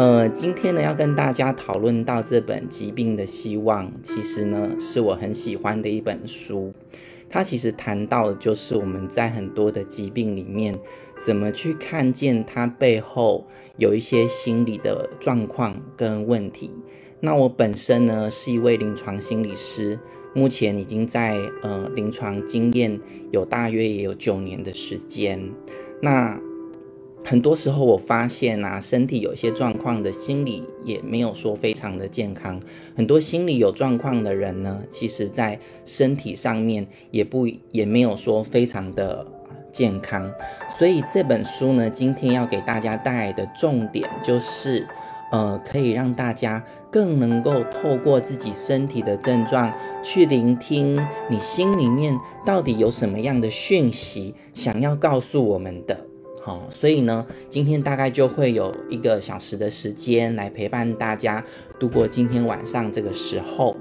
呃，今天呢要跟大家讨论到这本《疾病的希望》，其实呢是我很喜欢的一本书。它其实谈到的就是我们在很多的疾病里面，怎么去看见它背后有一些心理的状况跟问题。那我本身呢是一位临床心理师，目前已经在呃临床经验有大约也有九年的时间。那很多时候我发现啊，身体有些状况的心理也没有说非常的健康。很多心理有状况的人呢，其实在身体上面也不也没有说非常的健康。所以这本书呢，今天要给大家带来的重点就是，呃，可以让大家更能够透过自己身体的症状去聆听你心里面到底有什么样的讯息想要告诉我们的。好，所以呢，今天大概就会有一个小时的时间来陪伴大家度过今天晚上这个时候。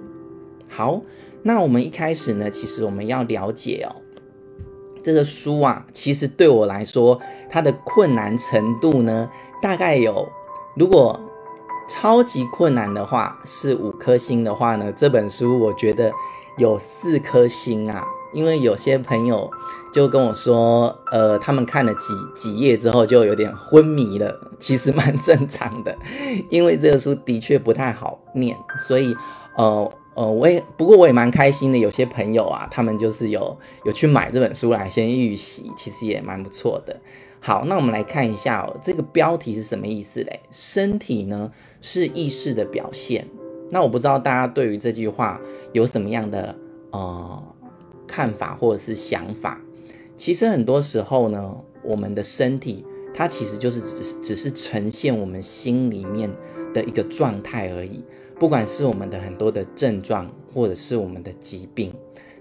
好，那我们一开始呢，其实我们要了解哦，这个书啊，其实对我来说，它的困难程度呢，大概有，如果超级困难的话是五颗星的话呢，这本书我觉得有四颗星啊。因为有些朋友就跟我说，呃，他们看了几几页之后就有点昏迷了，其实蛮正常的，因为这个书的确不太好念，所以，呃呃，我也不过我也蛮开心的，有些朋友啊，他们就是有有去买这本书来先预习，其实也蛮不错的。好，那我们来看一下哦，这个标题是什么意思嘞？身体呢是意识的表现。那我不知道大家对于这句话有什么样的呃。看法或者是想法，其实很多时候呢，我们的身体它其实就是只只是呈现我们心里面的一个状态而已。不管是我们的很多的症状，或者是我们的疾病，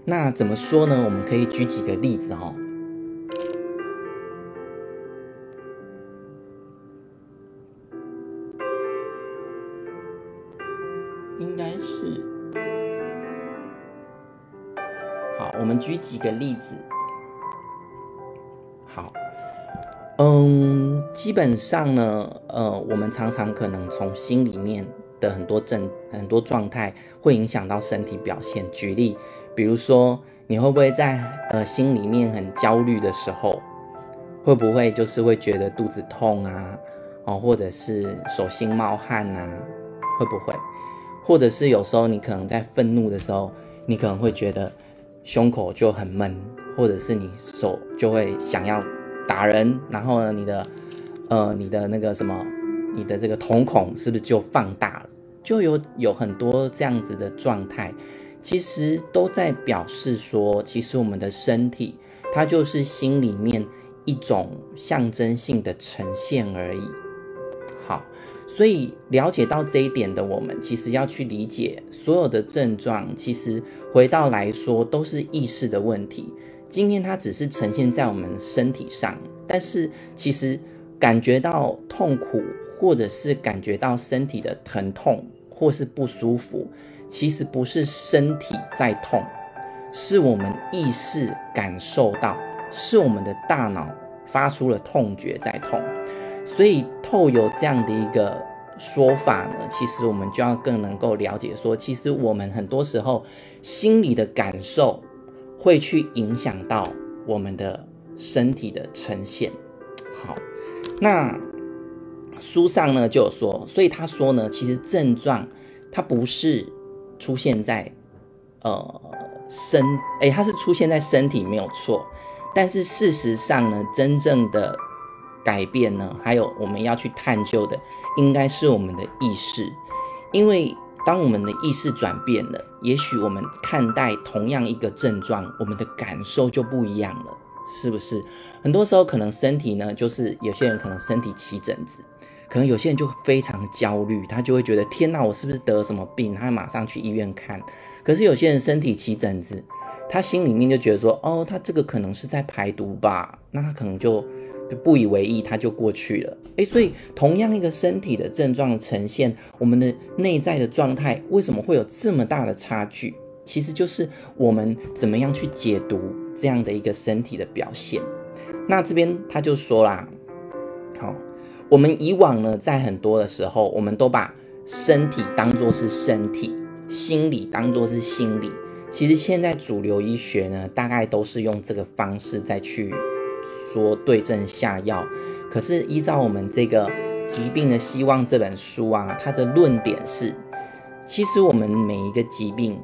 那怎么说呢？我们可以举几个例子哦。应该是。我们举几个例子。好，嗯，基本上呢，呃，我们常常可能从心里面的很多症、很多状态，会影响到身体表现。举例，比如说，你会不会在呃心里面很焦虑的时候，会不会就是会觉得肚子痛啊，哦，或者是手心冒汗啊，会不会？或者是有时候你可能在愤怒的时候，你可能会觉得。胸口就很闷，或者是你手就会想要打人，然后呢，你的呃，你的那个什么，你的这个瞳孔是不是就放大了？就有有很多这样子的状态，其实都在表示说，其实我们的身体它就是心里面一种象征性的呈现而已。好。所以了解到这一点的我们，其实要去理解所有的症状，其实回到来说都是意识的问题。今天它只是呈现在我们身体上，但是其实感觉到痛苦，或者是感觉到身体的疼痛或是不舒服，其实不是身体在痛，是我们意识感受到，是我们的大脑发出了痛觉在痛。所以透有这样的一个说法呢，其实我们就要更能够了解说，其实我们很多时候心里的感受会去影响到我们的身体的呈现。好，那书上呢就有说，所以他说呢，其实症状它不是出现在呃身，诶，它是出现在身体没有错，但是事实上呢，真正的。改变呢？还有我们要去探究的，应该是我们的意识，因为当我们的意识转变了，也许我们看待同样一个症状，我们的感受就不一样了，是不是？很多时候可能身体呢，就是有些人可能身体起疹子，可能有些人就非常焦虑，他就会觉得天哪，我是不是得什么病？他马上去医院看。可是有些人身体起疹子，他心里面就觉得说，哦，他这个可能是在排毒吧，那他可能就。不以为意，它就过去了。诶，所以同样一个身体的症状呈现，我们的内在的状态为什么会有这么大的差距？其实就是我们怎么样去解读这样的一个身体的表现。那这边他就说啦，好，我们以往呢，在很多的时候，我们都把身体当作是身体，心理当作是心理。其实现在主流医学呢，大概都是用这个方式再去说对症下药。可是依照我们这个《疾病的希望》这本书啊，它的论点是，其实我们每一个疾病，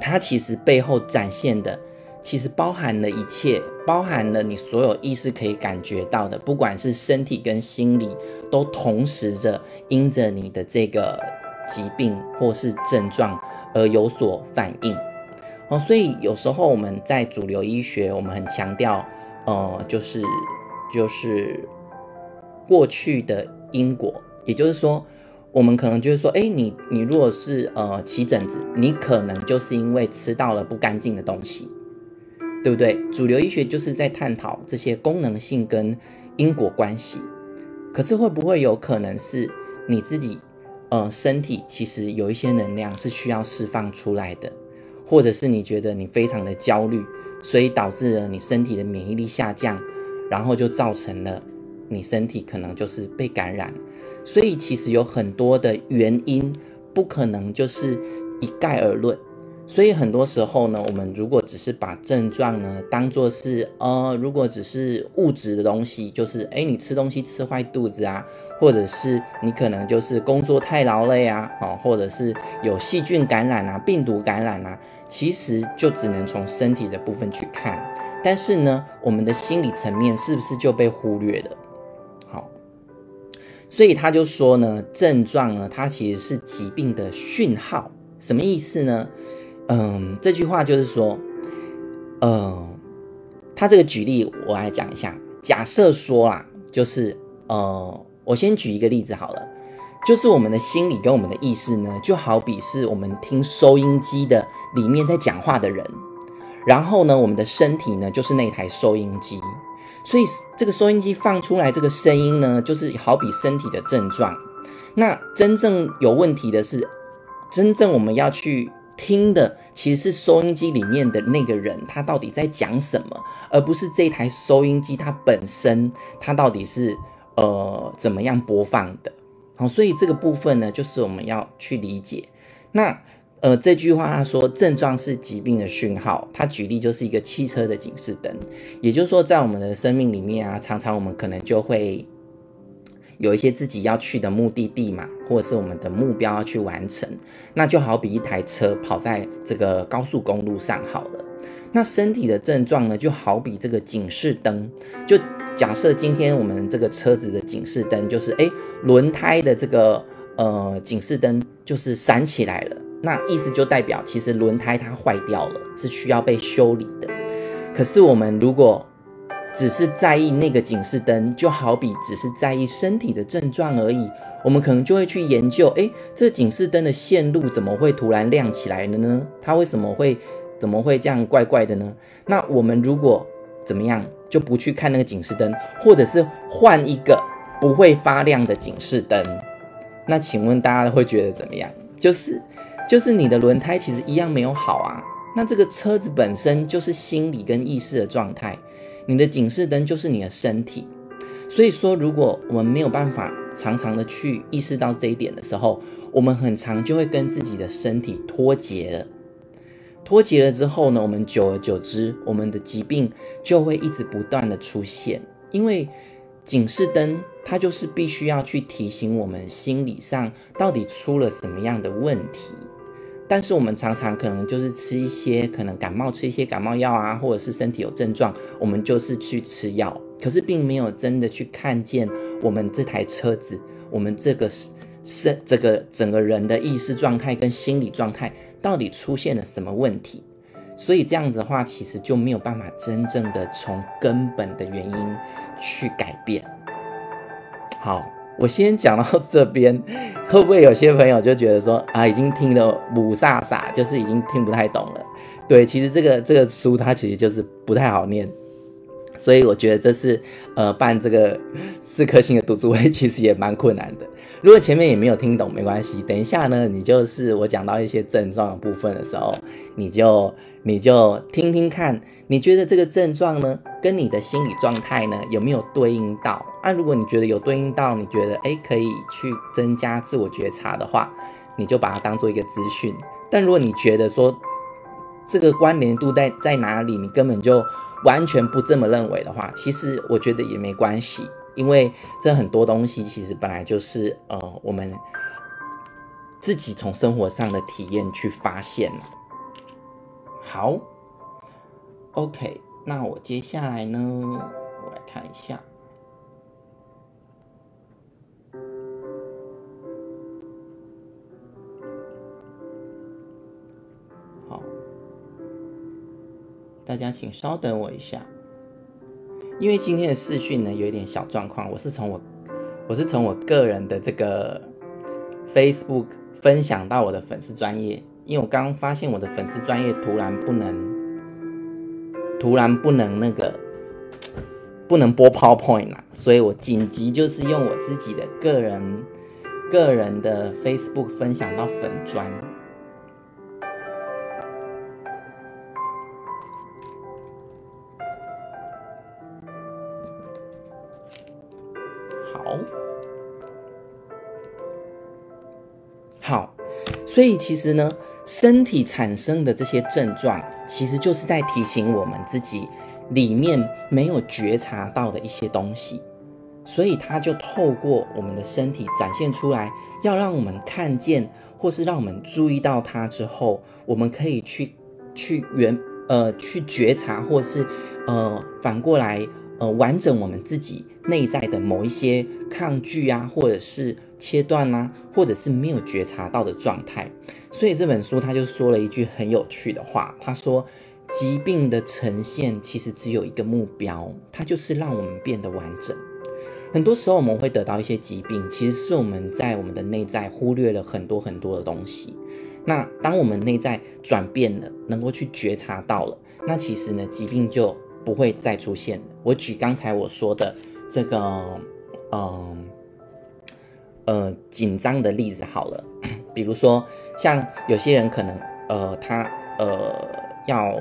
它其实背后展现的。其实包含了一切，包含了你所有意识可以感觉到的，不管是身体跟心理，都同时着因着你的这个疾病或是症状而有所反应。哦，所以有时候我们在主流医学，我们很强调，呃，就是就是过去的因果，也就是说，我们可能就是说，哎，你你如果是呃起疹子，你可能就是因为吃到了不干净的东西。对不对？主流医学就是在探讨这些功能性跟因果关系。可是会不会有可能是你自己，呃，身体其实有一些能量是需要释放出来的，或者是你觉得你非常的焦虑，所以导致了你身体的免疫力下降，然后就造成了你身体可能就是被感染。所以其实有很多的原因，不可能就是一概而论。所以很多时候呢，我们如果只是把症状呢当做是呃，如果只是物质的东西，就是诶，你吃东西吃坏肚子啊，或者是你可能就是工作太劳累啊，哦，或者是有细菌感染啊、病毒感染啊，其实就只能从身体的部分去看。但是呢，我们的心理层面是不是就被忽略了？好，所以他就说呢，症状呢，它其实是疾病的讯号，什么意思呢？嗯，这句话就是说，嗯，他这个举例我来讲一下。假设说啦，就是呃，我先举一个例子好了，就是我们的心理跟我们的意识呢，就好比是我们听收音机的里面在讲话的人，然后呢，我们的身体呢就是那台收音机，所以这个收音机放出来这个声音呢，就是好比身体的症状。那真正有问题的是，真正我们要去。听的其实是收音机里面的那个人，他到底在讲什么，而不是这台收音机它本身，它到底是呃怎么样播放的。好，所以这个部分呢，就是我们要去理解。那呃这句话他说，症状是疾病的讯号，他举例就是一个汽车的警示灯，也就是说，在我们的生命里面啊，常常我们可能就会。有一些自己要去的目的地嘛，或者是我们的目标要去完成，那就好比一台车跑在这个高速公路上好了。那身体的症状呢，就好比这个警示灯。就假设今天我们这个车子的警示灯就是，诶，轮胎的这个呃警示灯就是闪起来了，那意思就代表其实轮胎它坏掉了，是需要被修理的。可是我们如果只是在意那个警示灯，就好比只是在意身体的症状而已。我们可能就会去研究，诶，这警示灯的线路怎么会突然亮起来了呢？它为什么会怎么会这样怪怪的呢？那我们如果怎么样，就不去看那个警示灯，或者是换一个不会发亮的警示灯，那请问大家会觉得怎么样？就是就是你的轮胎其实一样没有好啊。那这个车子本身就是心理跟意识的状态。你的警示灯就是你的身体，所以说，如果我们没有办法常常的去意识到这一点的时候，我们很常就会跟自己的身体脱节了。脱节了之后呢，我们久而久之，我们的疾病就会一直不断的出现。因为警示灯它就是必须要去提醒我们心理上到底出了什么样的问题。但是我们常常可能就是吃一些可能感冒吃一些感冒药啊，或者是身体有症状，我们就是去吃药，可是并没有真的去看见我们这台车子，我们这个是这个整个人的意识状态跟心理状态到底出现了什么问题，所以这样子的话，其实就没有办法真正的从根本的原因去改变。好。我先讲到这边，会不会有些朋友就觉得说啊，已经听了雾煞煞，就是已经听不太懂了？对，其实这个这个书它其实就是不太好念，所以我觉得这次呃办这个四颗星的读书会其实也蛮困难的。如果前面也没有听懂，没关系，等一下呢，你就是我讲到一些症状的部分的时候，你就你就听听看，你觉得这个症状呢跟你的心理状态呢有没有对应到？啊，如果你觉得有对应到，你觉得诶可以去增加自我觉察的话，你就把它当做一个资讯。但如果你觉得说这个关联度在在哪里，你根本就完全不这么认为的话，其实我觉得也没关系，因为这很多东西其实本来就是呃我们自己从生活上的体验去发现。好，OK，那我接下来呢，我来看一下。大家请稍等我一下，因为今天的视讯呢有一点小状况，我是从我我是从我个人的这个 Facebook 分享到我的粉丝专业，因为我刚发现我的粉丝专业突然不能突然不能那个不能播 PowerPoint 啦，所以我紧急就是用我自己的个人个人的 Facebook 分享到粉专。所以其实呢，身体产生的这些症状，其实就是在提醒我们自己里面没有觉察到的一些东西，所以它就透过我们的身体展现出来，要让我们看见，或是让我们注意到它之后，我们可以去去原呃去觉察，或是呃反过来。呃，完整我们自己内在的某一些抗拒啊，或者是切断啊，或者是没有觉察到的状态。所以这本书他就说了一句很有趣的话，他说：疾病的呈现其实只有一个目标，它就是让我们变得完整。很多时候我们会得到一些疾病，其实是我们在我们的内在忽略了很多很多的东西。那当我们内在转变了，能够去觉察到了，那其实呢，疾病就不会再出现了。我举刚才我说的这个，嗯呃紧张的例子好了，比如说像有些人可能呃他呃要，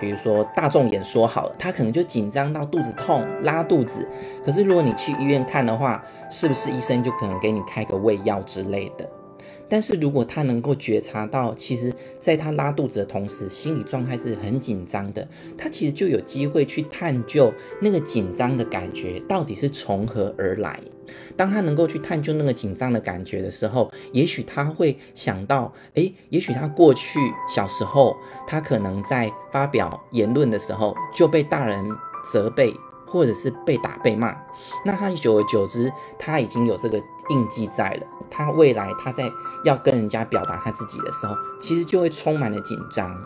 比如说大众演说好了，他可能就紧张到肚子痛拉肚子，可是如果你去医院看的话，是不是医生就可能给你开个胃药之类的？但是如果他能够觉察到，其实在他拉肚子的同时，心理状态是很紧张的，他其实就有机会去探究那个紧张的感觉到底是从何而来。当他能够去探究那个紧张的感觉的时候，也许他会想到，诶，也许他过去小时候，他可能在发表言论的时候就被大人责备。或者是被打被骂，那他久而久之，他已经有这个印记在了。他未来他在要跟人家表达他自己的时候，其实就会充满了紧张。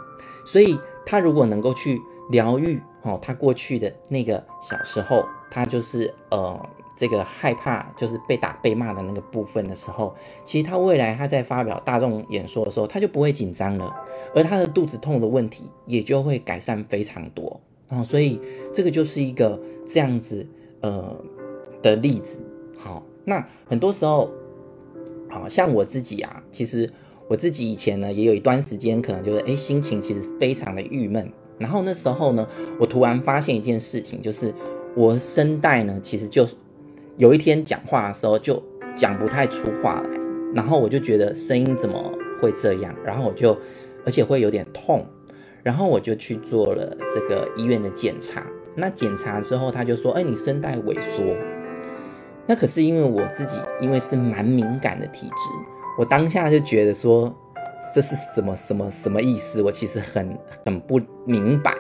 所以他如果能够去疗愈哦，他过去的那个小时候，他就是呃这个害怕，就是被打被骂的那个部分的时候，其实他未来他在发表大众演说的时候，他就不会紧张了，而他的肚子痛的问题也就会改善非常多。哦，所以这个就是一个这样子呃的例子。好，那很多时候，好像我自己啊，其实我自己以前呢也有一段时间，可能就是诶心情其实非常的郁闷。然后那时候呢，我突然发现一件事情，就是我声带呢其实就有一天讲话的时候就讲不太出话来，然后我就觉得声音怎么会这样，然后我就而且会有点痛。然后我就去做了这个医院的检查。那检查之后，他就说：“哎，你声带萎缩。”那可是因为我自己，因为是蛮敏感的体质，我当下就觉得说。这是什么什么什么意思？我其实很很不明白，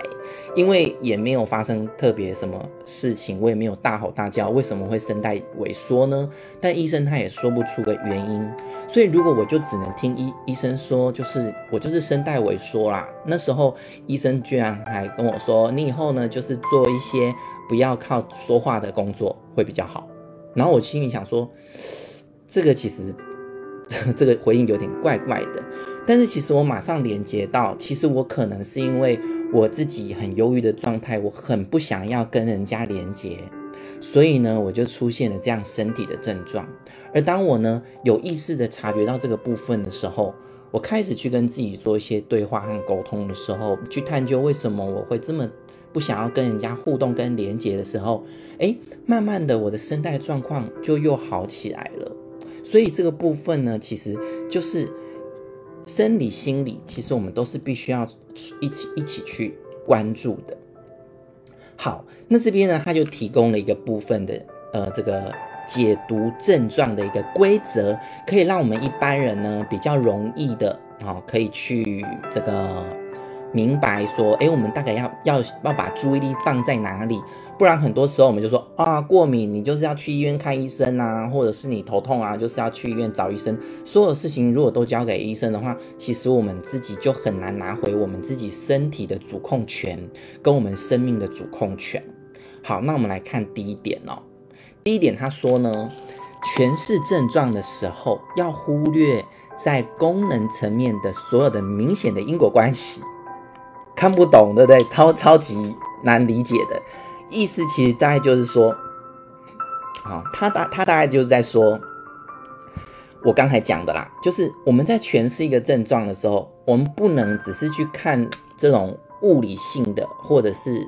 因为也没有发生特别什么事情，我也没有大吼大叫，为什么会声带萎缩呢？但医生他也说不出个原因，所以如果我就只能听医医生说，就是我就是声带萎缩啦。那时候医生居然还跟我说，你以后呢就是做一些不要靠说话的工作会比较好。然后我心里想说，这个其实这个回应有点怪怪的。但是其实我马上连接到，其实我可能是因为我自己很忧郁的状态，我很不想要跟人家连接，所以呢，我就出现了这样身体的症状。而当我呢有意识的察觉到这个部分的时候，我开始去跟自己做一些对话和沟通的时候，去探究为什么我会这么不想要跟人家互动跟连接的时候，诶，慢慢的我的声带状况就又好起来了。所以这个部分呢，其实就是生理心理，其实我们都是必须要一起一起去关注的。好，那这边呢，他就提供了一个部分的呃这个。解读症状的一个规则，可以让我们一般人呢比较容易的啊、可以去这个明白说，哎，我们大概要要要把注意力放在哪里？不然很多时候我们就说啊，过敏你就是要去医院看医生啊，或者是你头痛啊，就是要去医院找医生。所有事情如果都交给医生的话，其实我们自己就很难拿回我们自己身体的主控权，跟我们生命的主控权。好，那我们来看第一点哦。第一点，他说呢，诠释症状的时候要忽略在功能层面的所有的明显的因果关系，看不懂，对不对？超超级难理解的意思，其实大概就是说，好，他大他大概就是在说，我刚才讲的啦，就是我们在诠释一个症状的时候，我们不能只是去看这种物理性的或者是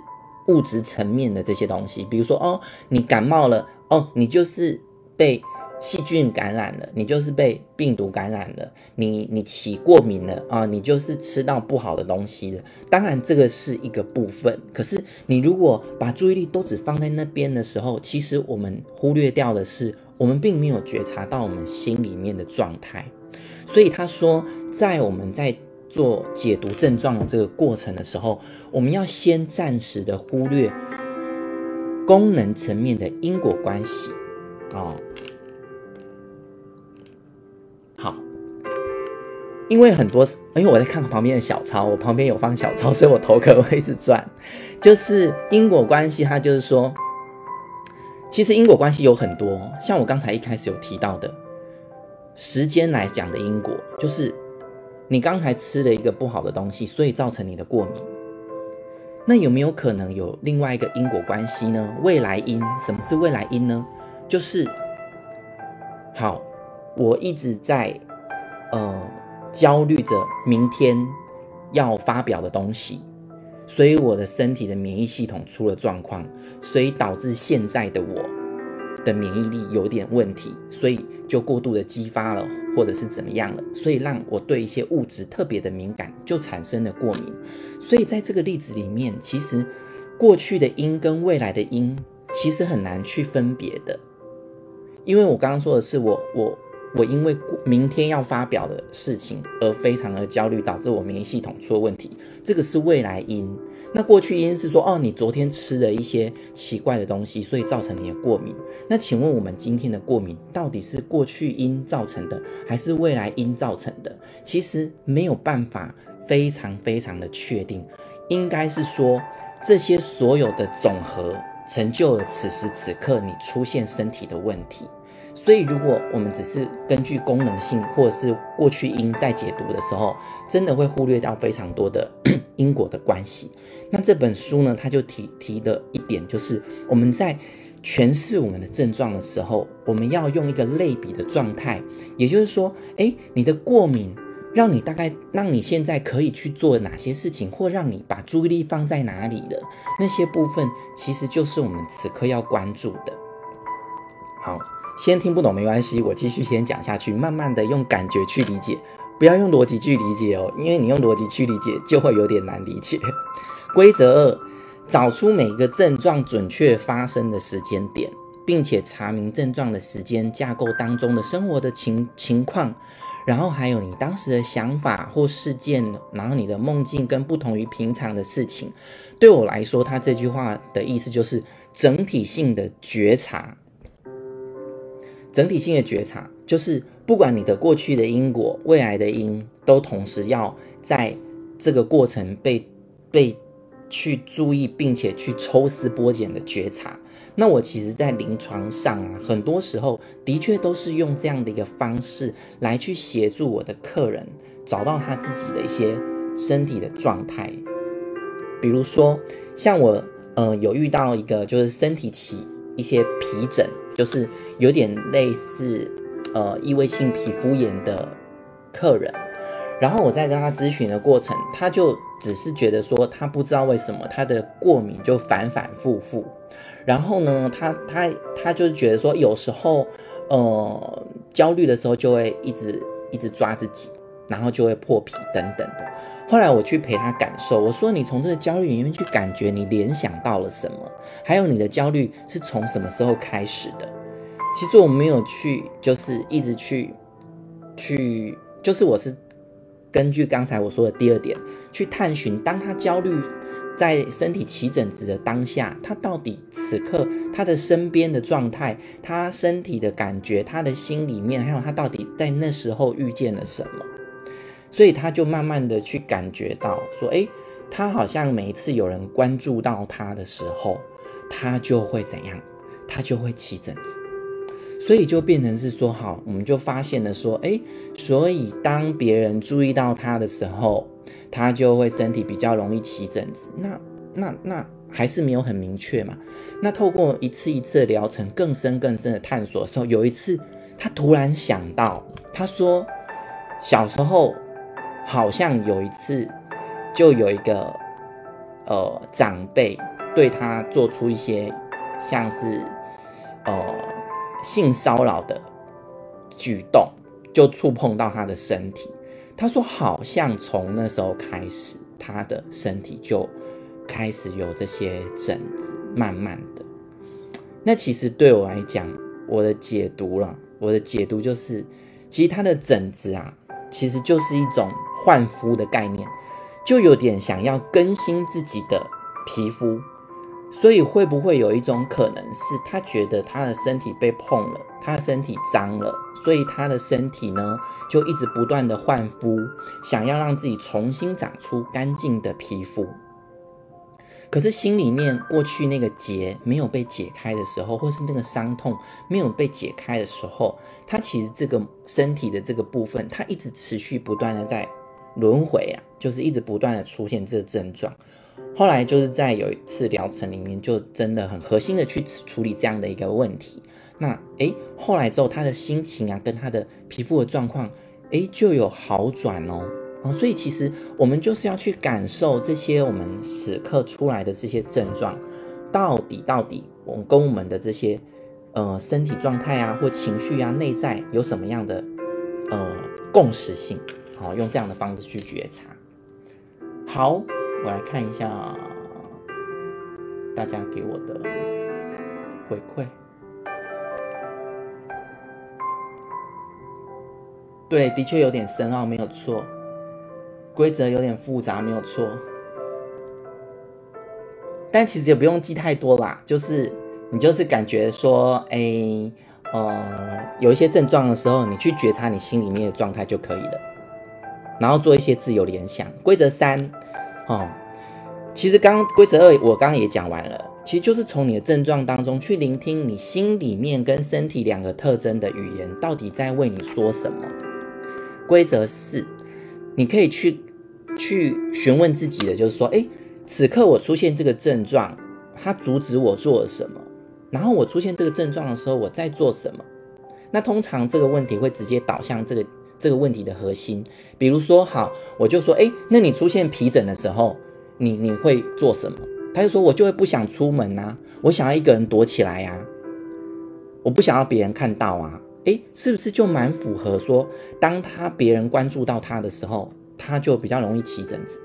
物质层面的这些东西，比如说，哦，你感冒了。哦，你就是被细菌感染了，你就是被病毒感染了，你你起过敏了啊，你就是吃到不好的东西了。当然，这个是一个部分。可是，你如果把注意力都只放在那边的时候，其实我们忽略掉的是，我们并没有觉察到我们心里面的状态。所以他说，在我们在做解读症状的这个过程的时候，我们要先暂时的忽略。功能层面的因果关系，哦，因为很多，因为我在看旁边的小抄，我旁边有放小抄，所以我头壳会一直转。就是因果关系，它就是说，其实因果关系有很多，像我刚才一开始有提到的，时间来讲的因果，就是你刚才吃了一个不好的东西，所以造成你的过敏。那有没有可能有另外一个因果关系呢？未来因，什么是未来因呢？就是，好，我一直在呃焦虑着明天要发表的东西，所以我的身体的免疫系统出了状况，所以导致现在的我的免疫力有点问题，所以就过度的激发了，或者是怎么样了，所以让我对一些物质特别的敏感，就产生了过敏。所以在这个例子里面，其实过去的因跟未来的因其实很难去分别的，因为我刚刚说的是我我我因为明天要发表的事情而非常的焦虑，导致我免疫系统出了问题，这个是未来因。那过去因是说哦，你昨天吃了一些奇怪的东西，所以造成你的过敏。那请问我们今天的过敏到底是过去因造成的，还是未来因造成的？其实没有办法。非常非常的确定，应该是说这些所有的总和成就了此时此刻你出现身体的问题。所以，如果我们只是根据功能性或者是过去因在解读的时候，真的会忽略掉非常多的 因果的关系。那这本书呢，他就提提的一点就是，我们在诠释我们的症状的时候，我们要用一个类比的状态，也就是说，诶，你的过敏。让你大概让你现在可以去做哪些事情，或让你把注意力放在哪里了？那些部分其实就是我们此刻要关注的。好，先听不懂没关系，我继续先讲下去，慢慢的用感觉去理解，不要用逻辑去理解哦，因为你用逻辑去理解就会有点难理解。规则二：找出每一个症状准确发生的时间点，并且查明症状的时间架构当中的生活的情情况。然后还有你当时的想法或事件，然后你的梦境跟不同于平常的事情，对我来说，他这句话的意思就是整体性的觉察。整体性的觉察就是不管你的过去的因果、未来的因，都同时要在这个过程被被去注意，并且去抽丝剥茧的觉察。那我其实，在临床上啊，很多时候的确都是用这样的一个方式来去协助我的客人找到他自己的一些身体的状态。比如说，像我，呃，有遇到一个就是身体起一些皮疹，就是有点类似呃异位性皮肤炎的客人，然后我在跟他咨询的过程，他就只是觉得说，他不知道为什么他的过敏就反反复复。然后呢，他他他就觉得说，有时候呃焦虑的时候就会一直一直抓自己，然后就会破皮等等的。后来我去陪他感受，我说，你从这个焦虑里面去感觉，你联想到了什么？还有你的焦虑是从什么时候开始的？其实我没有去，就是一直去去，就是我是。根据刚才我说的第二点，去探寻，当他焦虑在身体起疹子的当下，他到底此刻他的身边的状态，他身体的感觉，他的心里面，还有他到底在那时候遇见了什么？所以他就慢慢的去感觉到，说，诶，他好像每一次有人关注到他的时候，他就会怎样？他就会起疹子。所以就变成是说，好，我们就发现了说，诶，所以当别人注意到他的时候，他就会身体比较容易起疹子。那那那还是没有很明确嘛？那透过一次一次的疗程，更深更深的探索的时候，有一次他突然想到，他说小时候好像有一次就有一个呃长辈对他做出一些像是呃。性骚扰的举动就触碰到他的身体，他说好像从那时候开始，他的身体就开始有这些疹子，慢慢的。那其实对我来讲，我的解读了，我的解读就是，其实他的疹子啊，其实就是一种换肤的概念，就有点想要更新自己的皮肤。所以会不会有一种可能是，他觉得他的身体被碰了，他的身体脏了，所以他的身体呢就一直不断的换肤，想要让自己重新长出干净的皮肤。可是心里面过去那个结没有被解开的时候，或是那个伤痛没有被解开的时候，他其实这个身体的这个部分，他一直持续不断的在轮回啊，就是一直不断的出现这个症状。后来就是在有一次疗程里面，就真的很核心的去处理这样的一个问题。那诶，后来之后他的心情啊，跟他的皮肤的状况，诶，就有好转哦。哦，所以其实我们就是要去感受这些我们此刻出来的这些症状，到底到底我们跟我们的这些呃身体状态啊，或情绪啊，内在有什么样的呃共识性？好，用这样的方式去觉察。好。我来看一下大家给我的回馈。对，的确有点深奥，没有错。规则有点复杂，没有错。但其实也不用记太多啦，就是你就是感觉说，哎，呃，有一些症状的时候，你去觉察你心里面的状态就可以了，然后做一些自由联想。规则三。哦，其实刚刚规则二我刚刚也讲完了，其实就是从你的症状当中去聆听你心里面跟身体两个特征的语言到底在为你说什么。规则四，你可以去去询问自己的，就是说，诶，此刻我出现这个症状，它阻止我做了什么？然后我出现这个症状的时候，我在做什么？那通常这个问题会直接导向这个。这个问题的核心，比如说，好，我就说，哎，那你出现皮疹的时候，你你会做什么？他就说，我就会不想出门啊，我想要一个人躲起来呀，我不想要别人看到啊，哎，是不是就蛮符合说，当他别人关注到他的时候，他就比较容易起疹子，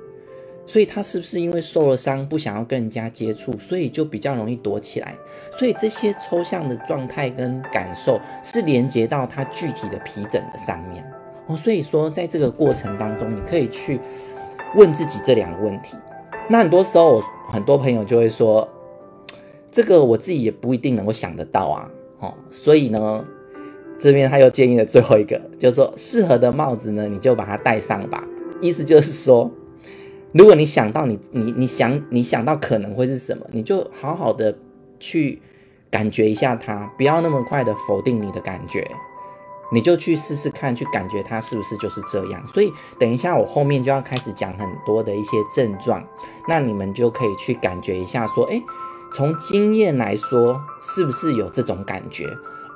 所以他是不是因为受了伤，不想要跟人家接触，所以就比较容易躲起来？所以这些抽象的状态跟感受是连接到他具体的皮疹的上面。哦，所以说，在这个过程当中，你可以去问自己这两个问题。那很多时候，很多朋友就会说，这个我自己也不一定能够想得到啊。哦，所以呢，这边他又建议了最后一个，就是说，适合的帽子呢，你就把它戴上吧。意思就是说，如果你想到你你你想你想到可能会是什么，你就好好的去感觉一下它，不要那么快的否定你的感觉。你就去试试看，去感觉它是不是就是这样。所以等一下我后面就要开始讲很多的一些症状，那你们就可以去感觉一下，说，诶，从经验来说，是不是有这种感觉，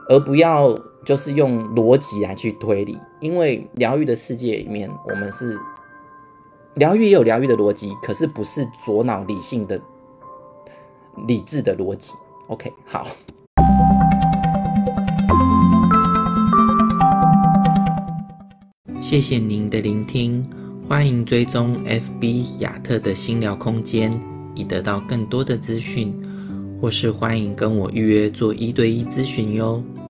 而不要就是用逻辑来去推理，因为疗愈的世界里面，我们是疗愈也有疗愈的逻辑，可是不是左脑理性的理智的逻辑。OK，好，谢谢您的聆听，欢迎追踪 FB 亚特的心疗空间，以得到更多的资讯，或是欢迎跟我预约做一对一咨询哟。